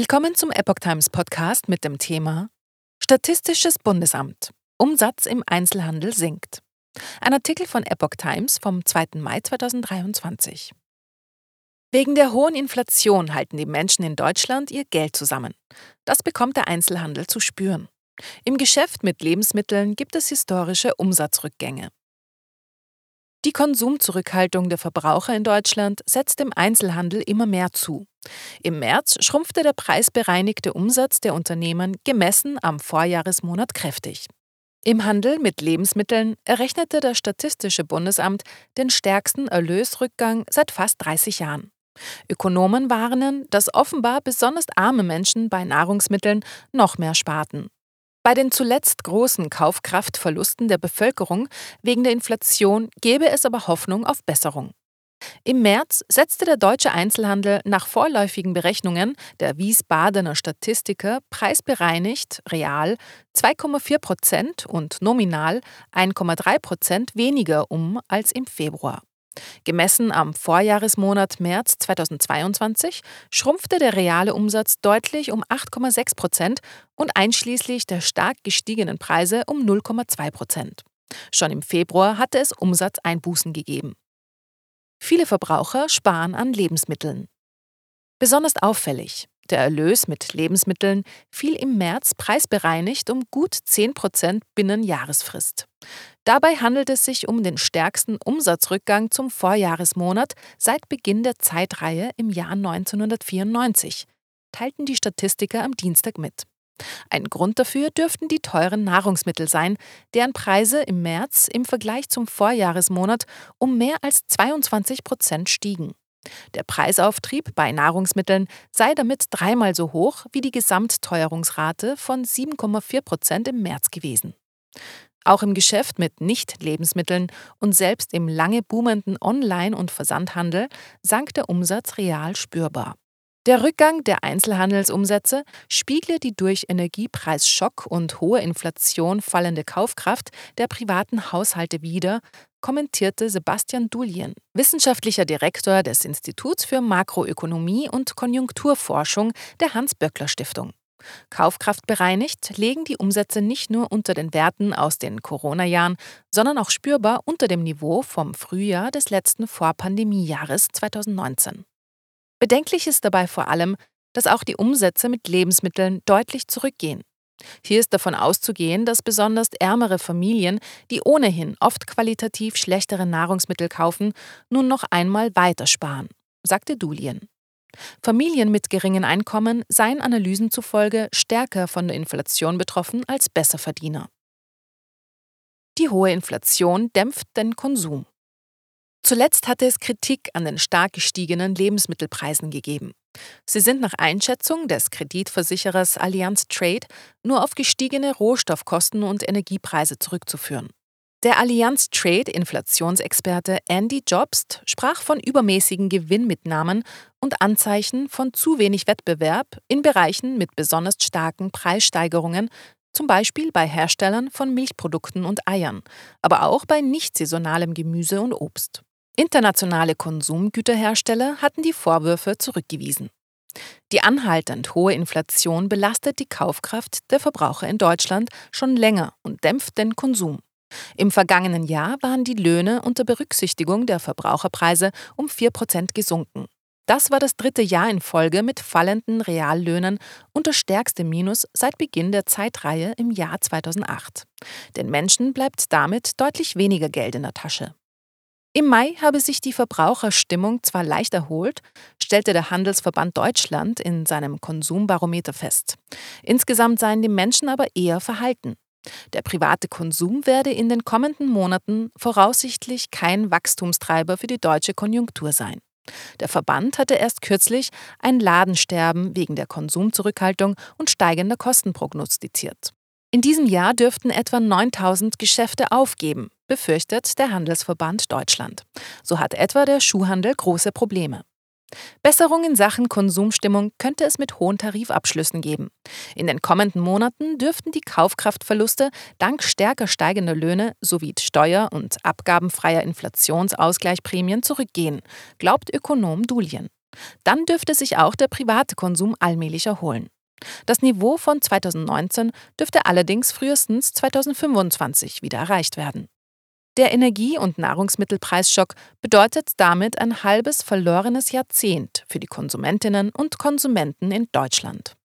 Willkommen zum Epoch Times Podcast mit dem Thema Statistisches Bundesamt. Umsatz im Einzelhandel sinkt. Ein Artikel von Epoch Times vom 2. Mai 2023. Wegen der hohen Inflation halten die Menschen in Deutschland ihr Geld zusammen. Das bekommt der Einzelhandel zu spüren. Im Geschäft mit Lebensmitteln gibt es historische Umsatzrückgänge. Die Konsumzurückhaltung der Verbraucher in Deutschland setzt im Einzelhandel immer mehr zu. Im März schrumpfte der preisbereinigte Umsatz der Unternehmen gemessen am Vorjahresmonat kräftig. Im Handel mit Lebensmitteln errechnete das Statistische Bundesamt den stärksten Erlösrückgang seit fast 30 Jahren. Ökonomen warnen, dass offenbar besonders arme Menschen bei Nahrungsmitteln noch mehr sparten. Bei den zuletzt großen Kaufkraftverlusten der Bevölkerung wegen der Inflation gäbe es aber Hoffnung auf Besserung. Im März setzte der deutsche Einzelhandel nach vorläufigen Berechnungen der Wiesbadener Statistiker preisbereinigt real 2,4 Prozent und nominal 1,3 Prozent weniger um als im Februar. Gemessen am Vorjahresmonat März 2022 schrumpfte der reale Umsatz deutlich um 8,6 Prozent und einschließlich der stark gestiegenen Preise um 0,2 Prozent. Schon im Februar hatte es Umsatzeinbußen gegeben. Viele Verbraucher sparen an Lebensmitteln. Besonders auffällig, der Erlös mit Lebensmitteln fiel im März preisbereinigt um gut 10 Prozent binnen Jahresfrist. Dabei handelt es sich um den stärksten Umsatzrückgang zum Vorjahresmonat seit Beginn der Zeitreihe im Jahr 1994, teilten die Statistiker am Dienstag mit. Ein Grund dafür dürften die teuren Nahrungsmittel sein, deren Preise im März im Vergleich zum Vorjahresmonat um mehr als 22 Prozent stiegen. Der Preisauftrieb bei Nahrungsmitteln sei damit dreimal so hoch wie die Gesamtteuerungsrate von 7,4 Prozent im März gewesen. Auch im Geschäft mit Nicht-Lebensmitteln und selbst im lange boomenden Online- und Versandhandel sank der Umsatz real spürbar. Der Rückgang der Einzelhandelsumsätze spiegle die durch Energiepreisschock und hohe Inflation fallende Kaufkraft der privaten Haushalte wider, kommentierte Sebastian Dulien, wissenschaftlicher Direktor des Instituts für Makroökonomie und Konjunkturforschung der Hans-Böckler-Stiftung. Kaufkraftbereinigt legen die Umsätze nicht nur unter den Werten aus den Corona-Jahren, sondern auch spürbar unter dem Niveau vom Frühjahr des letzten Vorpandemiejahres 2019. Bedenklich ist dabei vor allem, dass auch die Umsätze mit Lebensmitteln deutlich zurückgehen. Hier ist davon auszugehen, dass besonders ärmere Familien, die ohnehin oft qualitativ schlechtere Nahrungsmittel kaufen, nun noch einmal weitersparen, sagte Dulien. Familien mit geringen Einkommen seien Analysen zufolge stärker von der Inflation betroffen als Besserverdiener. Die hohe Inflation dämpft den Konsum. Zuletzt hatte es Kritik an den stark gestiegenen Lebensmittelpreisen gegeben. Sie sind nach Einschätzung des Kreditversicherers Allianz Trade nur auf gestiegene Rohstoffkosten und Energiepreise zurückzuführen. Der Allianz Trade Inflationsexperte Andy Jobst sprach von übermäßigen Gewinnmitnahmen und Anzeichen von zu wenig Wettbewerb in Bereichen mit besonders starken Preissteigerungen, zum Beispiel bei Herstellern von Milchprodukten und Eiern, aber auch bei nicht saisonalem Gemüse und Obst. Internationale Konsumgüterhersteller hatten die Vorwürfe zurückgewiesen. Die anhaltend hohe Inflation belastet die Kaufkraft der Verbraucher in Deutschland schon länger und dämpft den Konsum. Im vergangenen Jahr waren die Löhne unter Berücksichtigung der Verbraucherpreise um 4% gesunken. Das war das dritte Jahr in Folge mit fallenden Reallöhnen und das stärkste Minus seit Beginn der Zeitreihe im Jahr 2008. Den Menschen bleibt damit deutlich weniger Geld in der Tasche. Im Mai habe sich die Verbraucherstimmung zwar leicht erholt, stellte der Handelsverband Deutschland in seinem Konsumbarometer fest. Insgesamt seien die Menschen aber eher verhalten. Der private Konsum werde in den kommenden Monaten voraussichtlich kein Wachstumstreiber für die deutsche Konjunktur sein. Der Verband hatte erst kürzlich ein Ladensterben wegen der Konsumzurückhaltung und steigender Kosten prognostiziert. In diesem Jahr dürften etwa 9000 Geschäfte aufgeben, befürchtet der Handelsverband Deutschland. So hat etwa der Schuhhandel große Probleme. Besserung in Sachen Konsumstimmung könnte es mit hohen Tarifabschlüssen geben. In den kommenden Monaten dürften die Kaufkraftverluste dank stärker steigender Löhne sowie steuer- und abgabenfreier Inflationsausgleichprämien zurückgehen, glaubt Ökonom Dulien. Dann dürfte sich auch der private Konsum allmählich erholen. Das Niveau von 2019 dürfte allerdings frühestens 2025 wieder erreicht werden. Der Energie- und Nahrungsmittelpreisschock bedeutet damit ein halbes verlorenes Jahrzehnt für die Konsumentinnen und Konsumenten in Deutschland.